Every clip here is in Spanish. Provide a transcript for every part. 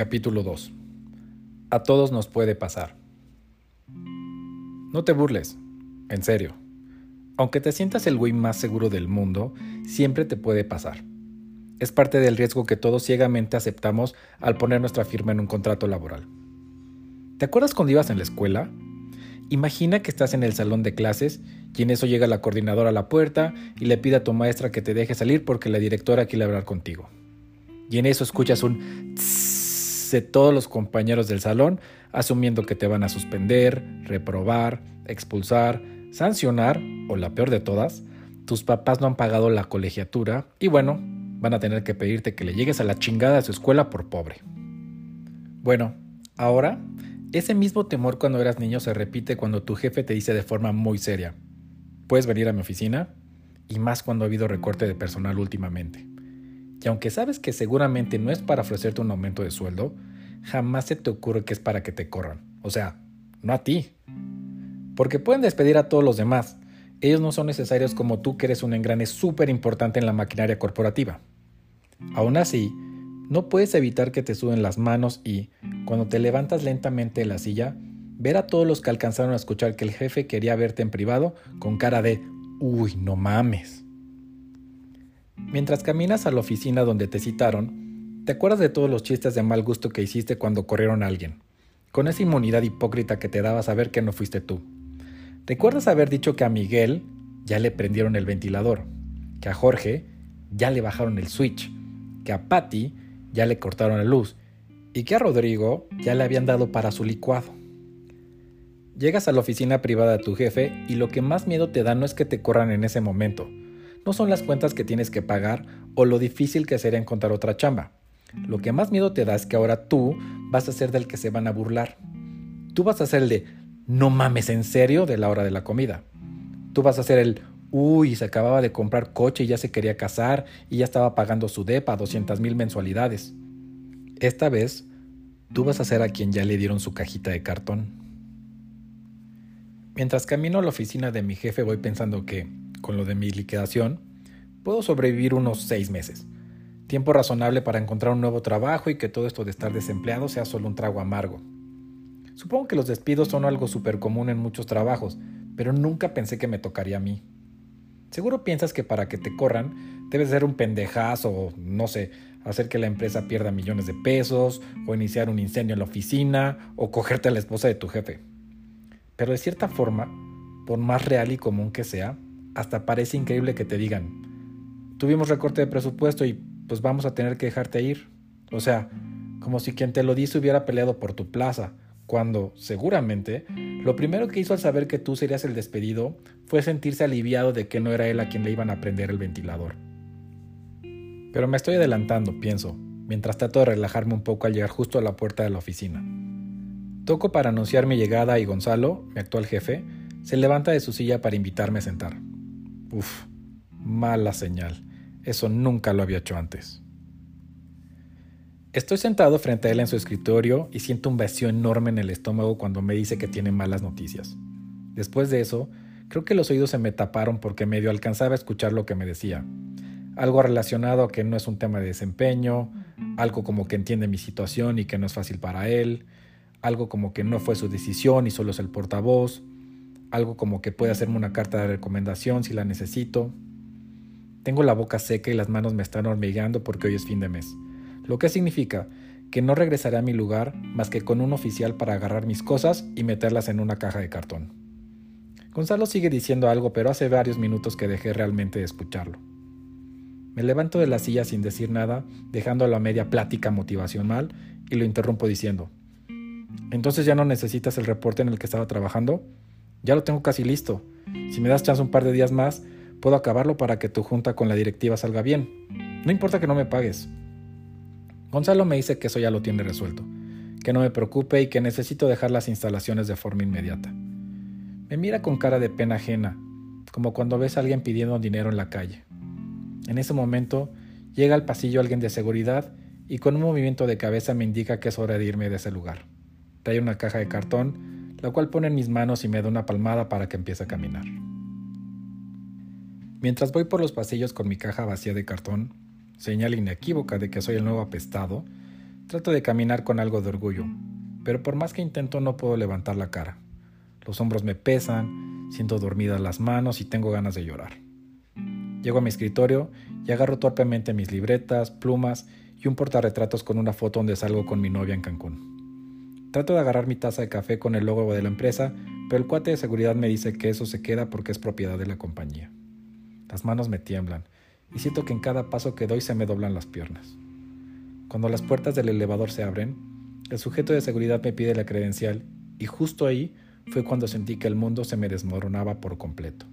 Capítulo 2. A todos nos puede pasar. No te burles, en serio. Aunque te sientas el güey más seguro del mundo, siempre te puede pasar. Es parte del riesgo que todos ciegamente aceptamos al poner nuestra firma en un contrato laboral. ¿Te acuerdas cuando ibas en la escuela? Imagina que estás en el salón de clases y en eso llega la coordinadora a la puerta y le pide a tu maestra que te deje salir porque la directora quiere hablar contigo. Y en eso escuchas un de todos los compañeros del salón, asumiendo que te van a suspender, reprobar, expulsar, sancionar o la peor de todas, tus papás no han pagado la colegiatura y bueno, van a tener que pedirte que le llegues a la chingada a su escuela por pobre. Bueno, ahora, ese mismo temor cuando eras niño se repite cuando tu jefe te dice de forma muy seria, ¿puedes venir a mi oficina? Y más cuando ha habido recorte de personal últimamente. Y aunque sabes que seguramente no es para ofrecerte un aumento de sueldo, jamás se te ocurre que es para que te corran. O sea, no a ti. Porque pueden despedir a todos los demás. Ellos no son necesarios como tú que eres un engrane súper importante en la maquinaria corporativa. Aún así, no puedes evitar que te suben las manos y, cuando te levantas lentamente de la silla, ver a todos los que alcanzaron a escuchar que el jefe quería verte en privado con cara de, uy, no mames. Mientras caminas a la oficina donde te citaron, te acuerdas de todos los chistes de mal gusto que hiciste cuando corrieron a alguien, con esa inmunidad hipócrita que te daba saber que no fuiste tú. ¿Recuerdas haber dicho que a Miguel ya le prendieron el ventilador, que a Jorge ya le bajaron el switch, que a Patty ya le cortaron la luz y que a Rodrigo ya le habían dado para su licuado? Llegas a la oficina privada de tu jefe y lo que más miedo te da no es que te corran en ese momento, no son las cuentas que tienes que pagar o lo difícil que sería encontrar otra chamba. Lo que más miedo te da es que ahora tú vas a ser del que se van a burlar. Tú vas a ser el de no mames en serio de la hora de la comida. Tú vas a ser el uy, se acababa de comprar coche y ya se quería casar y ya estaba pagando su DEPA 200 mil mensualidades. Esta vez, tú vas a ser a quien ya le dieron su cajita de cartón. Mientras camino a la oficina de mi jefe voy pensando que, con lo de mi liquidación, puedo sobrevivir unos seis meses. Tiempo razonable para encontrar un nuevo trabajo y que todo esto de estar desempleado sea solo un trago amargo. Supongo que los despidos son algo súper común en muchos trabajos, pero nunca pensé que me tocaría a mí. Seguro piensas que para que te corran debes ser un pendejazo o, no sé, hacer que la empresa pierda millones de pesos, o iniciar un incendio en la oficina, o cogerte a la esposa de tu jefe. Pero de cierta forma, por más real y común que sea, hasta parece increíble que te digan, tuvimos recorte de presupuesto y pues vamos a tener que dejarte ir. O sea, como si quien te lo dice hubiera peleado por tu plaza, cuando, seguramente, lo primero que hizo al saber que tú serías el despedido fue sentirse aliviado de que no era él a quien le iban a prender el ventilador. Pero me estoy adelantando, pienso, mientras trato de relajarme un poco al llegar justo a la puerta de la oficina. Toco para anunciar mi llegada y Gonzalo, mi actual jefe, se levanta de su silla para invitarme a sentar. Uf, mala señal. Eso nunca lo había hecho antes. Estoy sentado frente a él en su escritorio y siento un vacío enorme en el estómago cuando me dice que tiene malas noticias. Después de eso, creo que los oídos se me taparon porque medio alcanzaba a escuchar lo que me decía. Algo relacionado a que no es un tema de desempeño, algo como que entiende mi situación y que no es fácil para él, algo como que no fue su decisión y solo es el portavoz, algo como que puede hacerme una carta de recomendación si la necesito. Tengo la boca seca y las manos me están hormigueando porque hoy es fin de mes, lo que significa que no regresaré a mi lugar más que con un oficial para agarrar mis cosas y meterlas en una caja de cartón. Gonzalo sigue diciendo algo, pero hace varios minutos que dejé realmente de escucharlo. Me levanto de la silla sin decir nada, dejando la media plática motivacional y lo interrumpo diciendo, ¿entonces ya no necesitas el reporte en el que estaba trabajando? Ya lo tengo casi listo. Si me das chance un par de días más, puedo acabarlo para que tu junta con la directiva salga bien. No importa que no me pagues. Gonzalo me dice que eso ya lo tiene resuelto, que no me preocupe y que necesito dejar las instalaciones de forma inmediata. Me mira con cara de pena ajena, como cuando ves a alguien pidiendo dinero en la calle. En ese momento, llega al pasillo alguien de seguridad y con un movimiento de cabeza me indica que es hora de irme de ese lugar. Trae una caja de cartón la cual pone en mis manos y me da una palmada para que empiece a caminar. Mientras voy por los pasillos con mi caja vacía de cartón, señal inequívoca de que soy el nuevo apestado, Trato de caminar con algo de orgullo, pero por más que intento no puedo levantar la cara. Los hombros me pesan, siento dormidas las manos y tengo ganas de llorar. Llego a mi escritorio y agarro torpemente mis libretas, plumas y un portarretratos con una foto donde salgo con mi novia en Cancún. Trato de agarrar mi taza de café con el logo de la empresa, pero el cuate de seguridad me dice que eso se queda porque es propiedad de la compañía. Las manos me tiemblan y siento que en cada paso que doy se me doblan las piernas. Cuando las puertas del elevador se abren, el sujeto de seguridad me pide la credencial y justo ahí fue cuando sentí que el mundo se me desmoronaba por completo.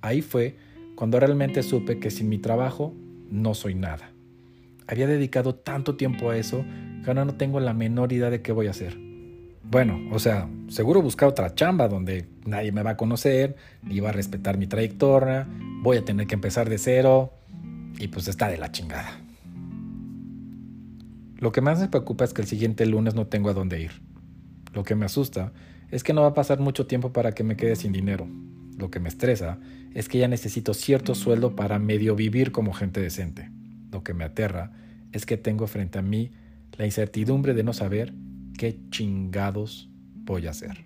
Ahí fue cuando realmente supe que sin mi trabajo no soy nada. Había dedicado tanto tiempo a eso que ahora no tengo la menor idea de qué voy a hacer. Bueno, o sea, seguro buscar otra chamba donde nadie me va a conocer, ni va a respetar mi trayectoria, voy a tener que empezar de cero y pues está de la chingada. Lo que más me preocupa es que el siguiente lunes no tengo a dónde ir. Lo que me asusta es que no va a pasar mucho tiempo para que me quede sin dinero. Lo que me estresa es que ya necesito cierto sueldo para medio vivir como gente decente. Lo que me aterra es que tengo frente a mí la incertidumbre de no saber qué chingados voy a hacer.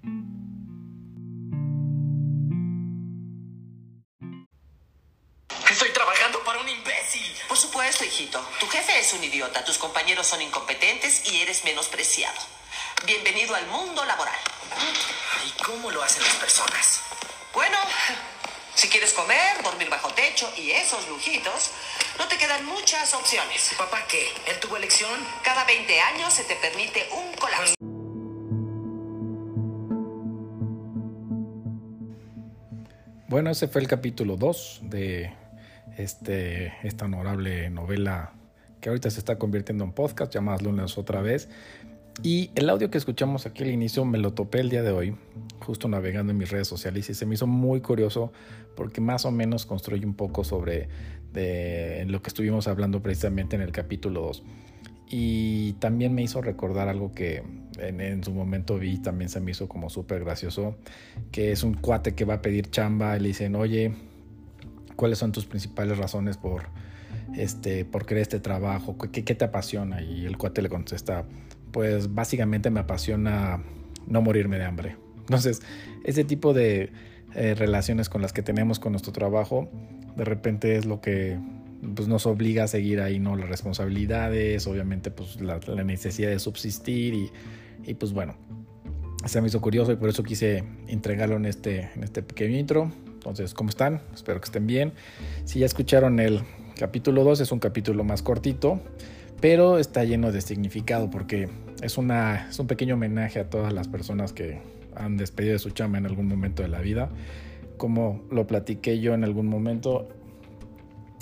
Estoy trabajando para un imbécil. Por supuesto, hijito. Tu jefe es un idiota, tus compañeros son incompetentes y eres menospreciado. Bienvenido al mundo laboral. ¿Y cómo lo hacen las personas? Bueno, si quieres comer, dormir bajo techo y esos lujitos, no te quedan muchas opciones. ¿Papá qué? ¿Él tuvo elección? Cada 20 años se te permite un colapso. Bueno, ese fue el capítulo 2 de este, esta honorable novela que ahorita se está convirtiendo en podcast, llamadas lunes otra vez. Y el audio que escuchamos aquí al inicio me lo topé el día de hoy, justo navegando en mis redes sociales y se me hizo muy curioso porque más o menos construye un poco sobre de lo que estuvimos hablando precisamente en el capítulo 2. Y también me hizo recordar algo que en, su momento vi, también se me hizo como súper gracioso, que es un cuate que va a pedir chamba y le dicen, oye, ¿cuáles son tus principales razones por, este, por querer este trabajo? ¿Qué, ¿Qué te apasiona? Y el cuate le contesta, pues básicamente me apasiona no morirme de hambre. Entonces, ese tipo de eh, relaciones con las que tenemos con nuestro trabajo, de repente es lo que pues, nos obliga a seguir ahí, ¿no? Las responsabilidades, obviamente, pues la, necesidad de subsistir y, y, pues bueno, se me hizo curioso y por eso quise entregarlo en este, en este pequeño intro. Entonces, ¿cómo están? Espero que estén bien. Si ya escucharon el capítulo 2, es un capítulo más cortito pero está lleno de significado porque es, una, es un pequeño homenaje a todas las personas que han despedido de su chamba en algún momento de la vida. Como lo platiqué yo en algún momento,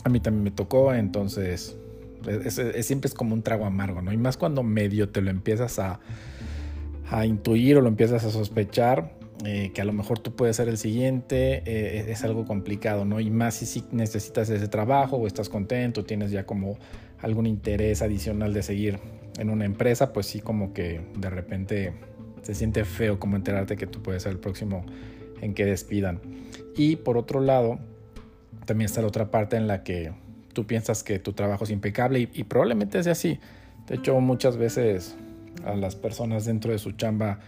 a mí también me tocó, entonces siempre es como un trago amargo, ¿no? Y más cuando medio te lo empiezas a, a intuir o lo empiezas a sospechar, eh, que a lo mejor tú puedes ser el siguiente, eh, es algo complicado, ¿no? Y más si, si necesitas ese trabajo o estás contento, tienes ya como algún interés adicional de seguir en una empresa, pues sí como que de repente se siente feo como enterarte que tú puedes ser el próximo en que despidan. Y por otro lado, también está la otra parte en la que tú piensas que tu trabajo es impecable y, probablemente sea así. De hecho, muchas veces a las personas dentro de su chamba,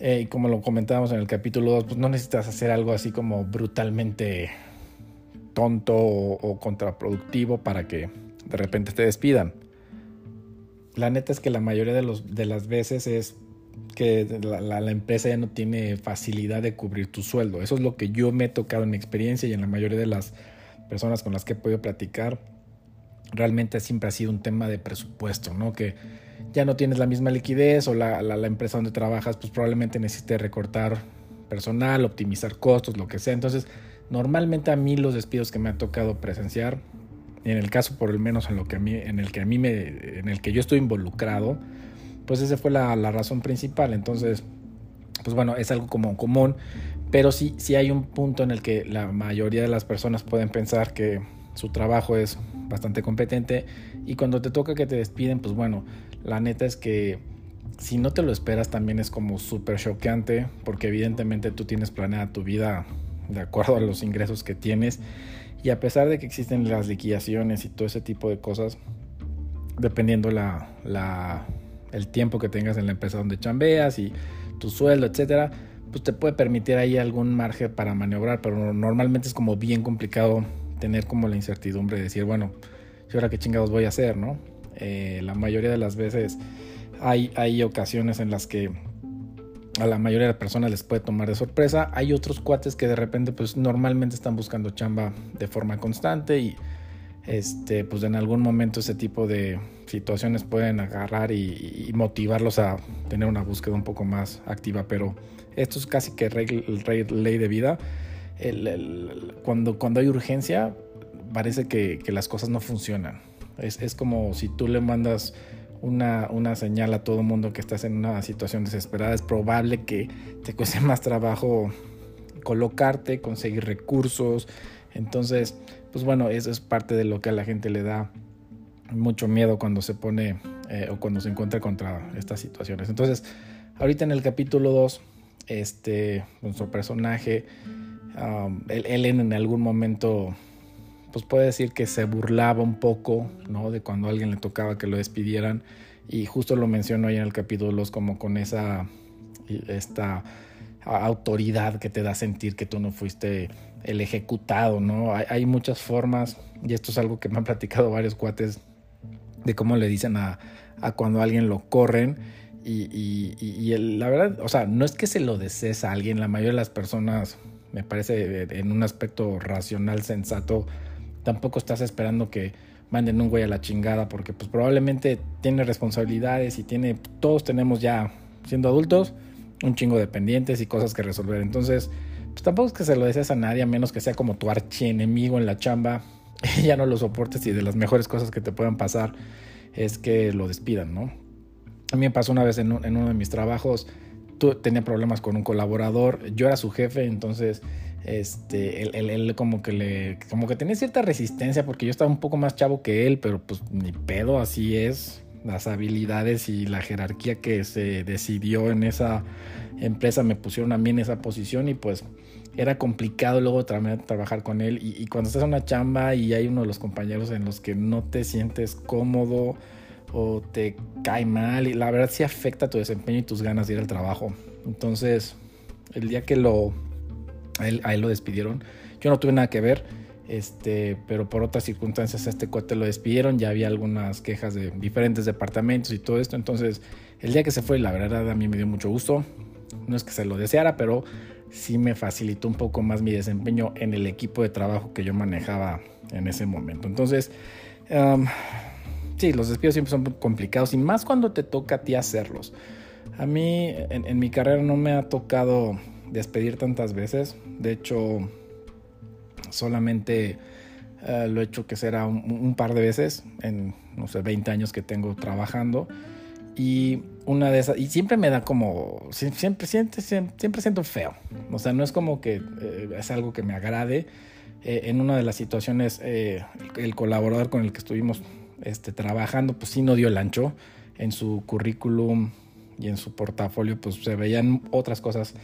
eh, y como lo comentábamos en el capítulo 2, pues no necesitas hacer algo así como brutalmente tonto o contraproductivo para que de repente te despidan. La neta es que la mayoría de, los, de las veces es que la, empresa ya no tiene facilidad de cubrir tu sueldo. Eso es lo que yo me he tocado en mi experiencia y en la mayoría de las personas con las que he podido platicar. Realmente siempre ha sido un tema de presupuesto, ¿no? Que ya no tienes la misma liquidez o la, la empresa donde trabajas, pues probablemente necesite recortar personal, optimizar costos, lo que sea. Entonces, normalmente a mí los despidos que me ha tocado presenciar en el caso por lo menos en, lo que a mí, en el que a mí me, en el que yo estoy involucrado, pues esa fue la, la razón principal. Entonces, pues bueno, es algo como común, pero sí, sí hay un punto en el que la mayoría de las personas pueden pensar que su trabajo es bastante competente y cuando te toca que te despiden, pues bueno, la neta es que si no te lo esperas también es como súper choqueante porque evidentemente tú tienes planeada tu vida de acuerdo a los ingresos que tienes y a pesar de que existen las liquidaciones y todo ese tipo de cosas, dependiendo la, la, el tiempo que tengas en la empresa donde chambeas y tu sueldo, etcétera, pues te puede permitir ahí algún margen para maniobrar, pero normalmente es como bien complicado tener como la incertidumbre de decir, bueno, ¿y ahora qué chingados voy a hacer, no? Eh, la mayoría de las veces hay, hay ocasiones en las que a la mayoría de personas les puede tomar de sorpresa. Hay otros cuates que de repente pues normalmente están buscando chamba de forma constante y este pues en algún momento ese tipo de situaciones pueden agarrar y, motivarlos a tener una búsqueda un poco más activa, pero esto es casi que ley de vida. cuando, cuando hay urgencia parece que, que las cosas no funcionan. Es, es como si tú le mandas una, una señal a todo mundo que estás en una situación desesperada, es probable que te cueste más trabajo colocarte, conseguir recursos. Entonces, pues bueno, eso es parte de lo que a la gente le da mucho miedo cuando se pone eh, o cuando se encuentra contra estas situaciones. Entonces, ahorita en el capítulo 2, este, nuestro personaje, um, en algún momento pues puede decir que se burlaba un poco, ¿no? De cuando a alguien le tocaba que lo despidieran. Y justo lo menciono ahí en el capítulo 2 como con esa, esta autoridad que te da sentir que tú no fuiste el ejecutado, ¿no? Hay, muchas formas, y esto es algo que me han platicado varios cuates, de cómo le dicen a, a cuando a alguien lo corren. Y, y, la verdad, o sea, no es que se lo desees a alguien, la mayoría de las personas, me parece en un aspecto racional, sensato, tampoco estás esperando que manden un güey a la chingada porque pues probablemente tiene responsabilidades y tiene, todos tenemos ya, siendo adultos, un chingo de pendientes y cosas que resolver. Entonces, pues tampoco es que se lo desees a nadie a menos que sea como tu archienemigo en la chamba y ya no lo soportes y de las mejores cosas que te puedan pasar es que lo despidan, ¿no? A mí me pasó una vez en, en uno de mis trabajos, tenía problemas con un colaborador, yo era su jefe, entonces este, él, como que le, como que tenía cierta resistencia porque yo estaba un poco más chavo que él, pero pues ni pedo, así es. Las habilidades y la jerarquía que se decidió en esa empresa me pusieron a mí en esa posición y pues era complicado luego trabajar con él. Y, y, cuando estás en una chamba y hay uno de los compañeros en los que no te sientes cómodo o te cae mal, y la verdad sí afecta tu desempeño y tus ganas de ir al trabajo. Entonces, el día que lo a él, lo despidieron. Yo no tuve nada que ver, este, pero por otras circunstancias a este cuate lo despidieron. Ya había algunas quejas de diferentes departamentos y todo esto. Entonces, el día que se fue, la verdad a mí me dio mucho gusto. No es que se lo deseara, pero sí me facilitó un poco más mi desempeño en el equipo de trabajo que yo manejaba en ese momento. Entonces, sí, los despidos siempre son complicados y más cuando te toca a ti hacerlos. A mí en mi carrera no me ha tocado despedir tantas veces. De hecho, solamente eh, lo he hecho que será un, par de veces en, no sé, 20 años que tengo trabajando. Y una de esas, y siempre me da como, siempre, siempre, siempre siento feo. O sea, no es como que eh, es algo que me agrade. Eh, en una de las situaciones, el colaborador con el que estuvimos este, trabajando, pues sí no dio el ancho. En su currículum y en su portafolio, pues se veían otras cosas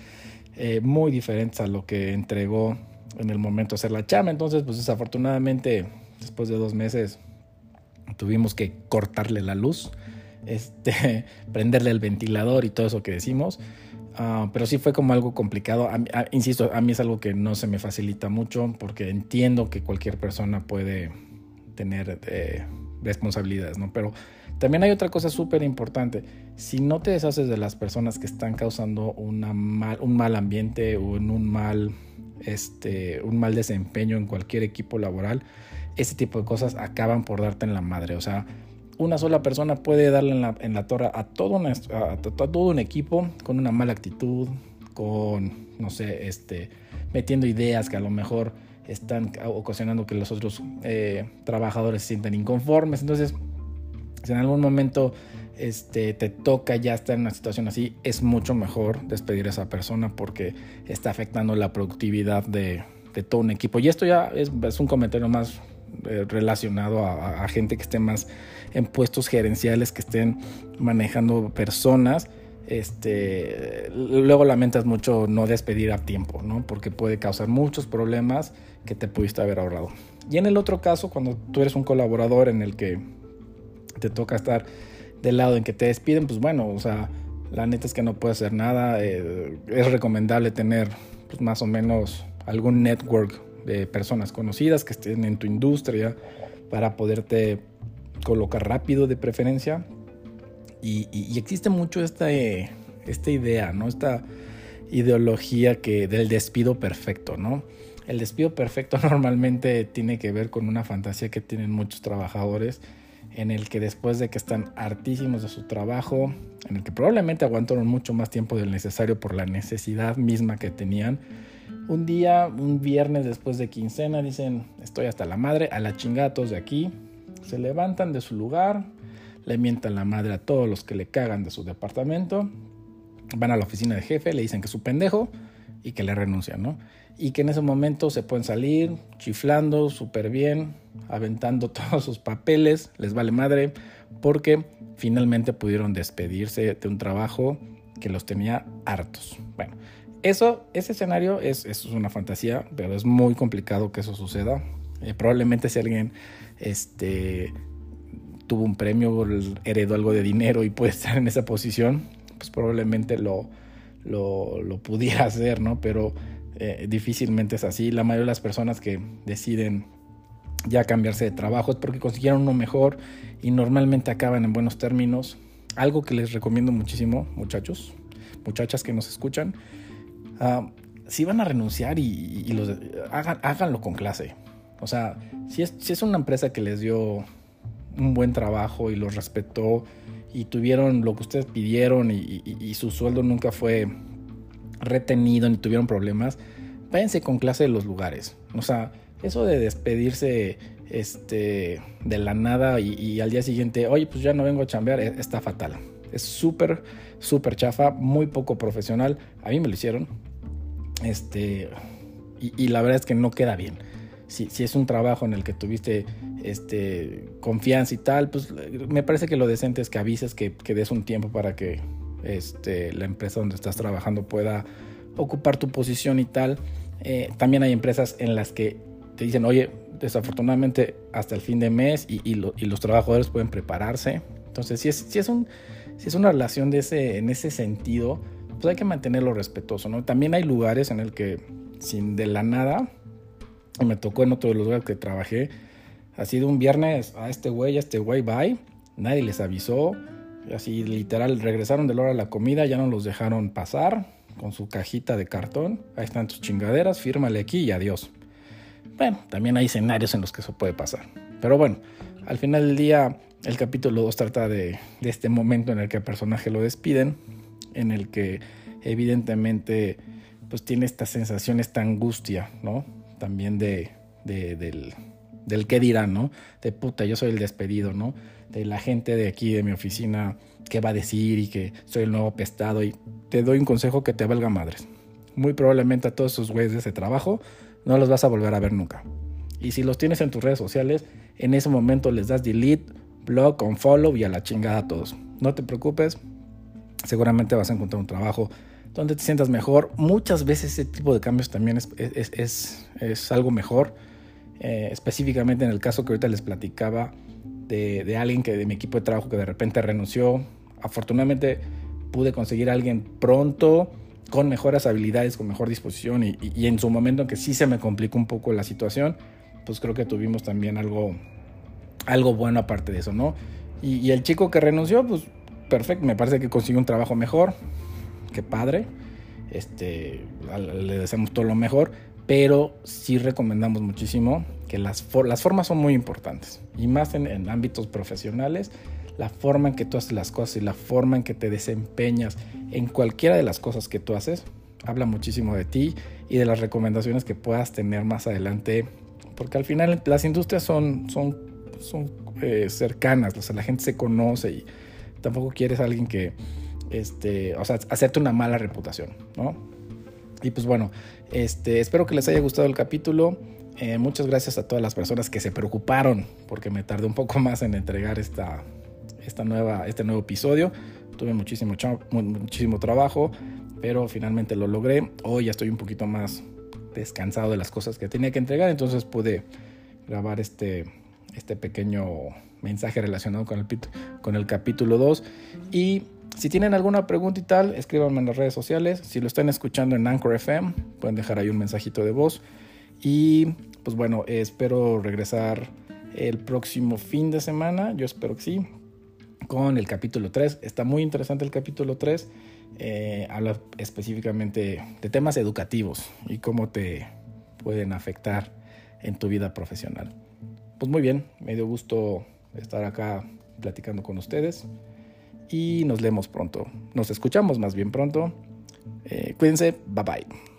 eh, muy diferentes a lo que entregó en el momento de hacer la chama. Entonces, pues desafortunadamente, después de dos meses, tuvimos que cortarle la luz, este, prenderle el ventilador y todo eso que decimos. Ah, pero sí fue como algo complicado. insisto, a mí es algo que no se me facilita mucho porque entiendo que cualquier persona puede tener eh, responsabilidades, ¿no? Pero también hay otra cosa súper importante. Si no te deshaces de las personas que están causando una mal, un mal ambiente o en un mal, este, un mal desempeño en cualquier equipo laboral, ese tipo de cosas acaban por darte en la madre. O sea, una sola persona puede darle en la, en la torre a todo, a, todo un equipo con una mala actitud, con, no sé, este, metiendo ideas que a lo mejor están ocasionando que los otros eh, trabajadores se sientan inconformes. Entonces, si en algún momento este, te toca ya estar en una situación así, es mucho mejor despedir a esa persona porque está afectando la productividad de, todo un equipo. Y esto ya es, un comentario más eh, relacionado a, gente que esté más en puestos gerenciales, que estén manejando personas. Este, luego lamentas mucho no despedir a tiempo, ¿no? Porque puede causar muchos problemas que te pudiste haber ahorrado. Y en el otro caso, cuando tú eres un colaborador en el que te toca estar del lado en que te despiden, pues bueno, o sea, la neta es que no puedes hacer nada. Eh, es recomendable tener pues, más o menos algún network de personas conocidas que estén en tu industria para poderte colocar rápido de preferencia. Y, existe mucho esta, eh, esta idea, ¿no? Esta ideología que del despido perfecto, ¿no? El despido perfecto normalmente tiene que ver con una fantasía que tienen muchos trabajadores en el que después de que están hartísimos de su trabajo, en el que probablemente aguantaron mucho más tiempo del necesario por la necesidad misma que tenían, un día, un viernes después de quincena, dicen, estoy hasta la madre, a la chingada todos de aquí, se levantan de su lugar, le mientan la madre a todos los que le cagan de su departamento, van a la oficina de jefe, le dicen que es su pendejo y que le renuncian, ¿no? Y que en ese momento se pueden salir chiflando súper bien, aventando todos sus papeles, les vale madre, porque finalmente pudieron despedirse de un trabajo que los tenía hartos. Bueno, eso, ese escenario es, es una fantasía, pero es muy complicado que eso suceda. Eh, probablemente si alguien este, tuvo un premio, heredó algo de dinero y puede estar en esa posición, pues probablemente lo, lo, pudiera hacer, ¿no? Pero eh, difícilmente es así. La mayoría de las personas que deciden ya cambiarse de trabajo es porque consiguieron uno mejor y normalmente acaban en buenos términos. Algo que les recomiendo muchísimo, muchachos, muchachas que nos escuchan, ah, si van a renunciar y, hagan, háganlo con clase. O sea, si es, si es una empresa que les dio un buen trabajo y los respetó y tuvieron lo que ustedes pidieron y, su sueldo nunca fue retenido ni tuvieron problemas, váyanse con clase de los lugares. O sea, eso de despedirse este, de la nada y, al día siguiente, oye, pues ya no vengo a chambear, e, está fatal. Es súper, súper chafa, muy poco profesional. A mí me lo hicieron. Este, y, la verdad es que no queda bien. Si, si, es un trabajo en el que tuviste este, confianza y tal, pues me parece que lo decente es que avises, que, que des un tiempo para que este, la empresa donde estás trabajando pueda ocupar tu posición y tal. Eh, también hay empresas en las que te dicen, oye, desafortunadamente hasta el fin de mes y, los trabajadores pueden prepararse. Entonces, si es, es, un, es una relación de ese, en ese sentido, pues hay que mantenerlo respetuoso, ¿no? También hay lugares en el que sin de la nada, me tocó en otro de los lugares que trabajé, ha sido un viernes a este güey, a este güey, bye, nadie les avisó, así literal regresaron de la hora de la comida, ya no los dejaron pasar con su cajita de cartón, ahí están tus chingaderas, fírmale aquí y adiós. Bueno, también hay escenarios en los que eso puede pasar. Pero bueno, al final del día, el capítulo 2 trata de, este momento en el que el personaje lo despiden, en el que evidentemente pues tiene esta sensación, esta angustia, ¿no? También de, del, del qué dirán, ¿no? De puta, yo soy el despedido, ¿no? De la gente de aquí, de mi oficina, qué va a decir y que soy el nuevo pestado. Y te doy un consejo que te valga madres. Muy probablemente a todos esos güeyes de ese trabajo no los vas a volver a ver nunca. Y si los tienes en tus redes sociales, en ese momento les das delete, blog, unfollow y a la chingada a todos. No te preocupes, seguramente vas a encontrar un trabajo donde te sientas mejor. Muchas veces ese tipo de cambios también es, es, es, algo mejor. Eh, específicamente en el caso que ahorita les platicaba de, de, alguien que de mi equipo de trabajo que de repente renunció. Afortunadamente pude conseguir a alguien pronto con mejores habilidades, con mejor disposición y, en su momento en que sí se me complicó un poco la situación, pues creo que tuvimos también algo, algo bueno aparte de eso, ¿no? Y, el chico que renunció, pues perfecto, me parece que consiguió un trabajo mejor, que padre, este, le deseamos todo lo mejor, pero sí recomendamos muchísimo que las, las formas son muy importantes, y más en, en ámbitos profesionales, la forma en que tú haces las cosas y la forma en que te desempeñas en cualquiera de las cosas que tú haces, habla muchísimo de ti y de las recomendaciones que puedas tener más adelante, porque al final las industrias son, son, son eh, cercanas, o sea, la gente se conoce y tampoco quieres a alguien que, este, o sea, hacerte una mala reputación, ¿no? Y pues bueno, este, espero que les haya gustado el capítulo. Eh, muchas gracias a todas las personas que se preocuparon porque me tardé un poco más en entregar esta, esta nueva, este nuevo episodio. Tuve muchísimo, muchísimo trabajo, pero finalmente lo logré. Hoy ya estoy un poquito más descansado de las cosas que tenía que entregar, entonces pude grabar este, este pequeño mensaje relacionado con el, con el capítulo 2. Y si tienen alguna pregunta y tal, escríbanme en las redes sociales. Si lo están escuchando en Anchor FM, pueden dejar ahí un mensajito de voz. Y pues bueno, espero regresar el próximo fin de semana. Yo espero que sí. Con el capítulo 3. Está muy interesante el capítulo 3. Eh, habla específicamente de temas educativos y cómo te pueden afectar en tu vida profesional. Pues muy bien, me dio gusto estar acá platicando con ustedes y nos leemos pronto. Nos escuchamos más bien pronto. Eh, cuídense, bye bye.